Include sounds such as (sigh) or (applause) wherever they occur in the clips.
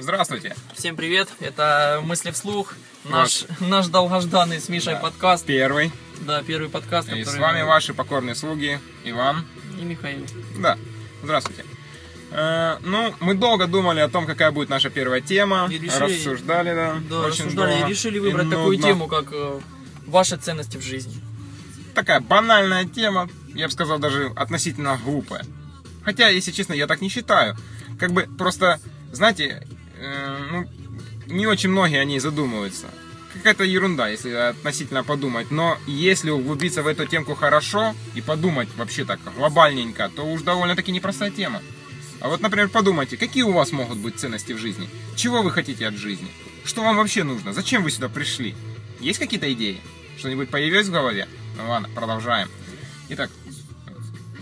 Здравствуйте. Всем привет, это «Мысли вслух», наш, наш долгожданный с Мишей Да. подкаст. Первый. Да, первый подкаст, И который... с вами ваши покорные слуги Иван. И Михаил. Да, здравствуйте. Э, ну, мы долго думали о том, какая будет наша первая тема. И решили- Рассуждали, да. Да, очень рассуждали долго. и решили И выбрать такую нудно. тему, как э, ваши ценности в жизни. Такая банальная тема, я бы сказал, даже относительно глупая. Хотя, если честно, я так не считаю. Как бы просто, знаете, э, ну, не очень многие о ней задумываются. Какая-то ерунда, если относительно подумать. Но если углубиться в эту темку хорошо и подумать вообще так глобальненько, то уж довольно-таки непростая тема. А вот, например, подумайте, какие у вас могут быть ценности в жизни? Чего вы хотите от жизни? Что вам вообще нужно? Зачем вы сюда пришли? Есть какие-то идеи? Что-нибудь появилось в голове? Ну ладно, продолжаем. Итак,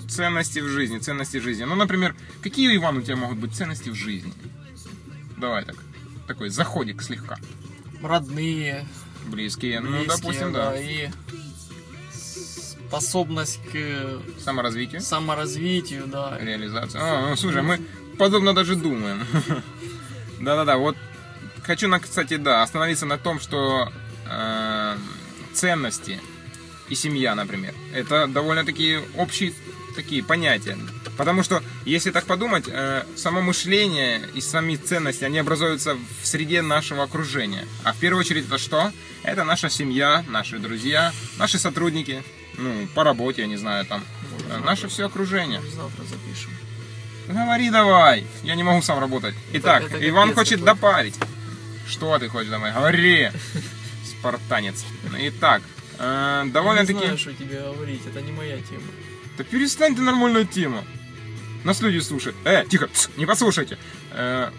ценности в жизни, ценности в жизни. Ну, например, какие, Иван, у тебя могут быть ценности в жизни? Давай так, такой заходик слегка. Родные, Близкие, ну, близкие, допустим, да. И способность к Саморазвитие, саморазвитию, да. реализация. А, ну, слушай, мы подобно даже думаем. (laughs) Да-да-да, вот хочу, на, кстати, да, остановиться на том, что э, ценности и семья, например, это довольно-таки общие такие понятия. Потому что, если так подумать, э, само мышление и сами ценности, они образуются в среде нашего окружения. А в первую очередь это что? Это наша семья, наши друзья, наши сотрудники, ну, по работе, я не знаю, там, э, наше все окружение. Завтра запишем. Говори давай, я не могу сам работать. Итак, это Иван капец хочет какой. допарить. Что ты хочешь давай? Говори, (laughs) спартанец. Итак, э, Я не довольно-таки... знаю, что тебе говорить, это не моя тема. Да перестань ты нормальная тема. Нас люди слушают. Э, тихо, тс, не послушайте. Э,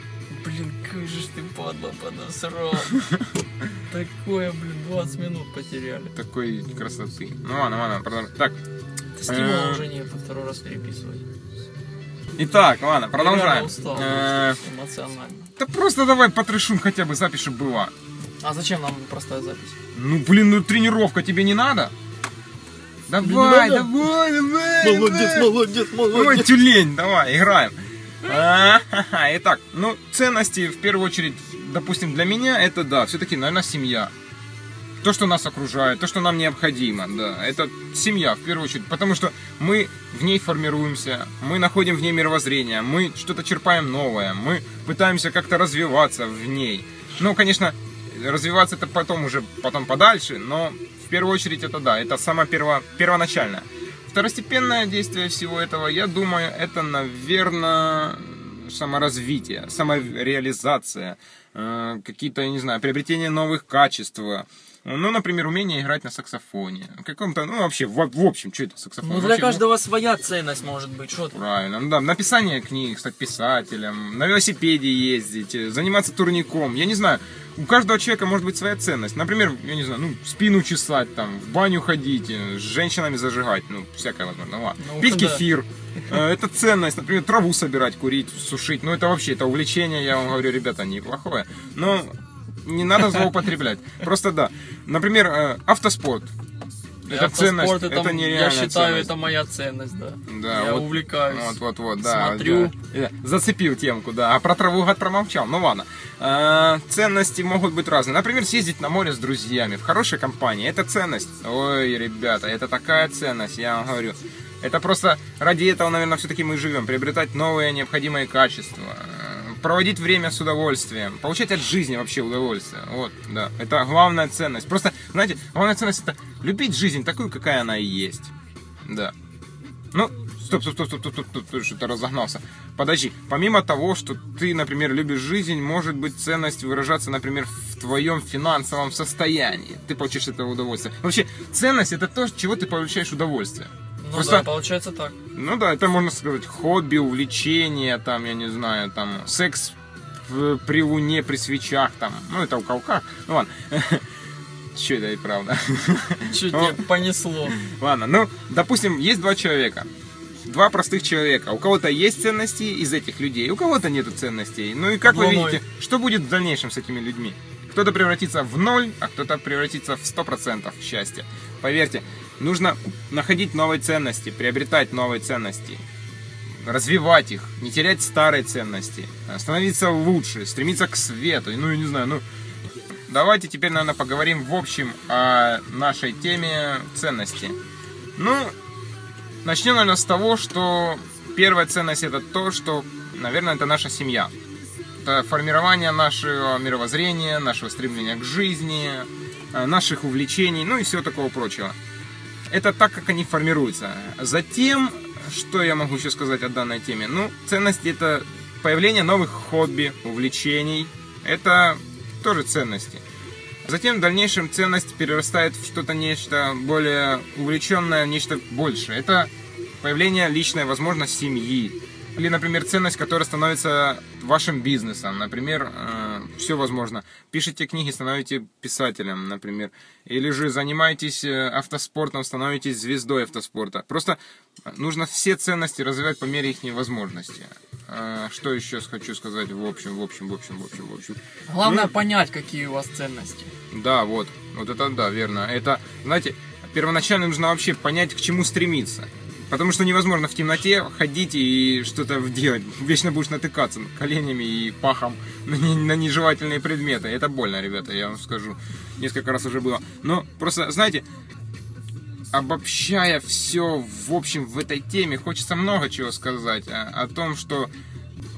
Блин, как же ты падла подосрал. (laughs) Такое, блин, 20 минут потеряли. такой красоты. Ну ладно, ладно, продолжаем. Так, Стимула Э. уже нет второй раз переписывать. итак, ладно, продолжаем. устал Э, эмоционально. Да просто давай потрешим хотя бы чтобы была. А зачем нам простая запись? Ну, блин, ну тренировка тебе не надо? Давай, давай, давай. давай. молодец, Ой, тюлень, давай, играем. Итак, ну, ценности, в первую очередь, допустим, для меня, это, да, все-таки, наверное, семья. То, что нас окружает, то, что нам необходимо, да, это семья, в первую очередь, потому что мы в ней формируемся, мы находим в ней мировоззрение, мы что-то черпаем новое, мы пытаемся как-то развиваться в ней. Ну, конечно, развиваться это потом уже, потом подальше, но в первую очередь это да, это самое перво, первоначальное. Второстепенное действие всего этого, я думаю, это, наверное, саморазвитие, самореализация, э, какие-то, я не знаю, приобретение новых качеств. Ну, например, умение играть на саксофоне. В каком-то, ну, вообще, в, в общем, что это саксофон? Ну для Вообще, каждого своя ценность может быть, что ты? Правильно, ну да, написание книг, стать писателем, на велосипеде ездить, э, заниматься турником, я не знаю, у каждого человека может быть своя ценность. Например, я не знаю, ну, спину чесать, там, в баню ходить, э, с женщинами зажигать, ну, всякое возможно, ну, ладно. Ну, Пить да. кефир, э, это ценность, например, траву собирать, курить, сушить, ну, это вообще, это увлечение, я вам говорю, ребята, неплохое, но не надо злоупотреблять, просто да. Например, э, автоспорт. Это Автоспорт, ценность, это, это я нереальная считаю, ценность. это моя ценность, да. Да, я вот- увлекаюсь. Вот, вот, вот, да. Смотрю. да. Зацепил темку, да. А про траву гад промолчал. Ну ладно. Э, ценности могут быть разные. Например, съездить на море с друзьями в хорошей компании. Это ценность. Ой, ребята, это такая ценность, я вам говорю. Это просто ради этого, наверное, все-таки мы живем. Приобретать новые необходимые качества. Проводить время с удовольствием. Получать от жизни вообще удовольствие. Вот, да. Это главная ценность. Просто, знаете, главная ценность это любить жизнь такую, какая она и есть. Да. Ну, стоп, стоп, стоп, стоп, стоп, стоп, стоп, стоп, что-то разогнался. Подожди, помимо того, что ты, например, любишь жизнь, может быть ценность выражаться, например, в твоем финансовом состоянии. Ты получишь этого удовольствие. Вообще, ценность это то, чего ты получаешь удовольствие. Ну Просто- да, получается так. Ну да, это можно сказать хобби, увлечение, там, я не знаю, там, секс при луне, при свечах, там, ну это у кого Ну ладно. (laughs) Че это и правда. (laughs) Чуть тебя понесло. Ладно, ну, допустим, есть два человека. Два простых человека. У кого-то есть ценности из этих людей, у кого-то нету ценностей. Ну и как вы видите, что будет в дальнейшем с этими людьми? Кто-то превратится в ноль, а кто-то превратится в 100% счастья. Поверьте, нужно находить новые ценности, приобретать новые ценности. развивать их, не терять старые ценности, а становиться лучше, стремиться к свету. Ну, я не знаю, ну, давайте теперь, наверное, поговорим в общем о нашей теме ценности. Ну, начнем, наверное, с того, что первая ценность это то, что, наверное, это наша семья. Это формирование нашего мировоззрения, нашего стремления к жизни, наших увлечений, ну и всего такого прочего. Это так, как они формируются. Затем, что я могу еще сказать о данной теме? Ну, ценности это появление новых хобби, увлечений. Это тоже ценности. Затем в дальнейшем ценность перерастает в что-то нечто более увлеченное, нечто большее. Это появление личной, возможно, семьи. Или, например, ценность, которая становится вашим бизнесом. Например, э, все возможно. Пишите книги, становитесь писателем, например. Или же занимаетесь э, автоспортом, становитесь звездой автоспорта. Просто нужно все ценности развивать по мере их возможности. Э, что еще хочу сказать в общем, в общем, в общем, в общем, в общем. Главное Ну, понять, какие у вас ценности. да, вот. Вот это да, верно. Это, знаете, первоначально нужно вообще понять, к чему стремиться. Потому что невозможно в темноте ходить и что-то делать. Вечно будешь натыкаться коленями и пахом на, не- на нежелательные предметы. Это больно, ребята, я вам скажу. Несколько раз уже было. Но просто, знаете, обобщая все в общем в этой теме, хочется много чего сказать о, о том, что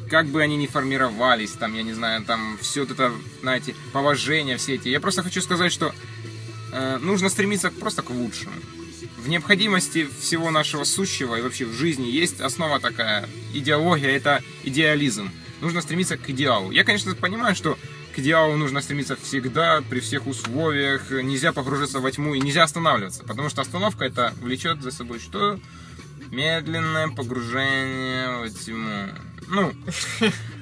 как бы они ни формировались, там, я не знаю, там, все вот это, знаете, положение все эти. Я просто хочу сказать, что э, нужно стремиться просто к лучшему. В необходимости всего нашего сущего и вообще в жизни есть основа такая, идеология, это идеализм. Нужно стремиться к идеалу. Я, конечно, понимаю, что к идеалу нужно стремиться всегда, при всех условиях. Нельзя погружаться во тьму и нельзя останавливаться, потому что остановка это влечет за собой что? Медленное погружение в тьму. Ну,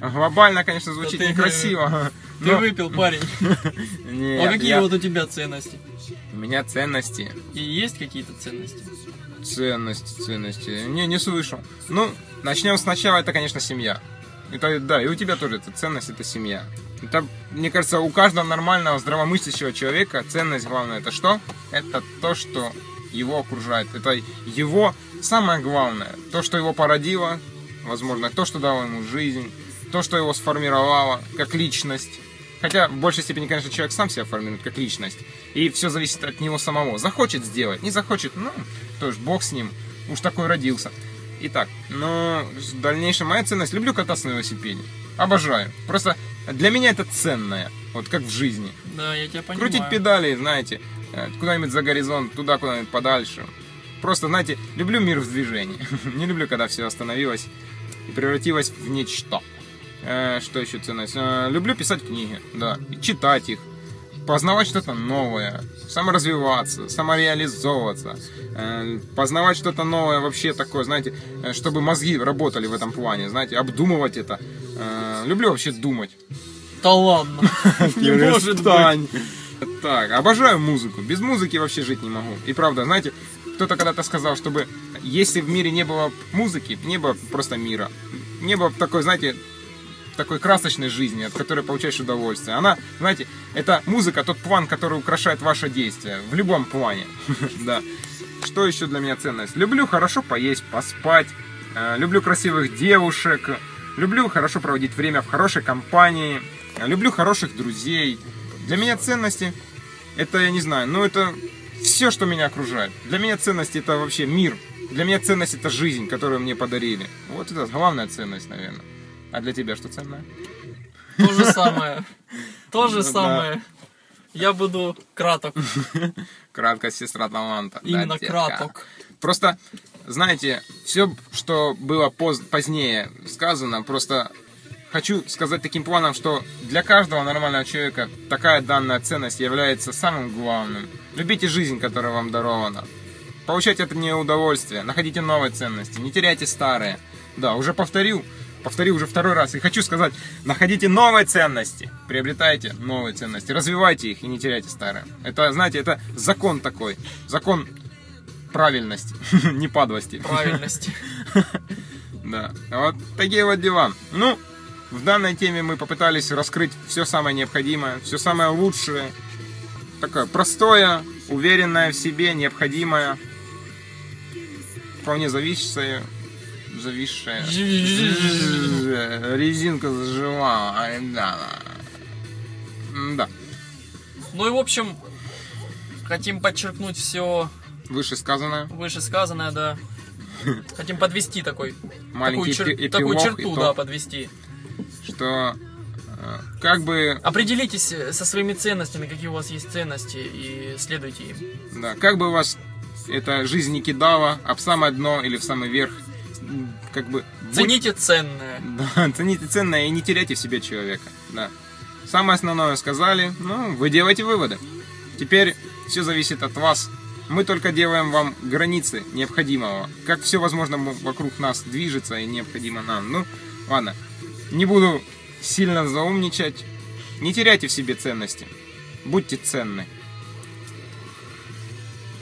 (laughs) глобально, конечно, звучит некрасиво. Ты выпил, парень. (laughs) А какие вот у тебя ценности? У меня ценности. И есть какие-то ценности? Ценности, ценности. Не, не слышал. Ну, начнем сначала, это, конечно, семья. Это, да, и у тебя тоже это ценность, это семья. Это, мне кажется, у каждого нормального, здравомыслящего человека ценность главная это что? Это то, что его окружает. Это его самое главное. То, что его породило, возможно, то, что дало ему жизнь, то, что его сформировало как личность. Хотя в большей степени, конечно, человек сам себя формирует как личность. И все зависит от него самого. Захочет сделать, не захочет, ну, то ж бог с ним. Уж такой родился. Итак, но в дальнейшем моя ценность. Люблю кататься на велосипеде. Обожаю. Просто для меня это ценное. Вот как в жизни. Да, я тебя понимаю. Крутить педали, знаете, э, куда-нибудь за горизонт, туда куда-нибудь подальше. Просто, знаете, люблю мир в движении. (laughs) Не люблю, когда все остановилось и превратилось в ничто. Э, Что еще ценность? Э, Люблю писать книги, да, читать их, познавать что-то новое, саморазвиваться, самореализовываться, э, познавать что-то новое вообще такое, знаете, чтобы мозги работали в этом плане, знаете, обдумывать это. Люблю вообще думать. Да ладно. (laughs) Не может быть. Так, обожаю музыку. Без музыки вообще жить не могу. И правда, знаете, кто-то когда-то сказал, чтобы если в мире не было музыки, не было просто мира. Не было такой, знаете, такой красочной жизни, от которой получаешь удовольствие. Она, знаете, это музыка, тот план, который украшает ваше действие. В любом плане. (laughs) Да. Что еще для меня ценность? Люблю хорошо поесть, поспать. э, Люблю красивых девушек. Люблю хорошо проводить время в хорошей компании. э, Люблю хороших друзей. Для меня ценности это, я не знаю, ну это все, что меня окружает. Для меня ценности это вообще мир. Для меня ценность это жизнь, которую мне подарили. Вот это главная ценность, наверное. А для тебя что ценное? То же самое. То же Да. самое. Я буду краток. Краткость сестра таланта. Да, Именно детка. краток. Просто, знаете, все, что было поз- позднее сказано, просто хочу сказать таким планом, что для каждого нормального человека такая данная ценность является самым главным. Любите жизнь, которая вам дарована. Получайте от нее удовольствие, находите новые ценности, не теряйте старые. Да, уже повторил, повторил уже второй раз. И хочу сказать, находите новые ценности, приобретайте новые ценности, развивайте их и не теряйте старые. Это, знаете, это закон такой, закон правильности, (laughs) не падлости. Правильности. (laughs) Да, вот такие вот дела. Ну, в данной теме мы попытались раскрыть все самое необходимое, все самое лучшее. Такое простое, уверенное в себе, необходимое, вполне зависящее зависшая. Резинка заживала. Ай, Да. Да. Ну и в общем, хотим подчеркнуть все Вышесказанное. вышесказанное, да. Хотим подвести такой, Маленький такую, чер- такую черту, да, подвести. что как бы Определитесь со своими ценностями, какие у вас есть ценности, и следуйте им. Да, как бы вас эта жизнь не кидала, а в самое дно или в самый верх, как бы... Цените ценное. (laughs) Да, цените ценное и не теряйте в себе человека. Да. Самое основное сказали, ну, вы делаете выводы. Теперь все зависит от вас. Мы только делаем вам границы необходимого. Как все возможно вокруг нас движется и необходимо нам. Ну, ладно. Не буду сильно заумничать. Не теряйте в себе ценности. Будьте ценны.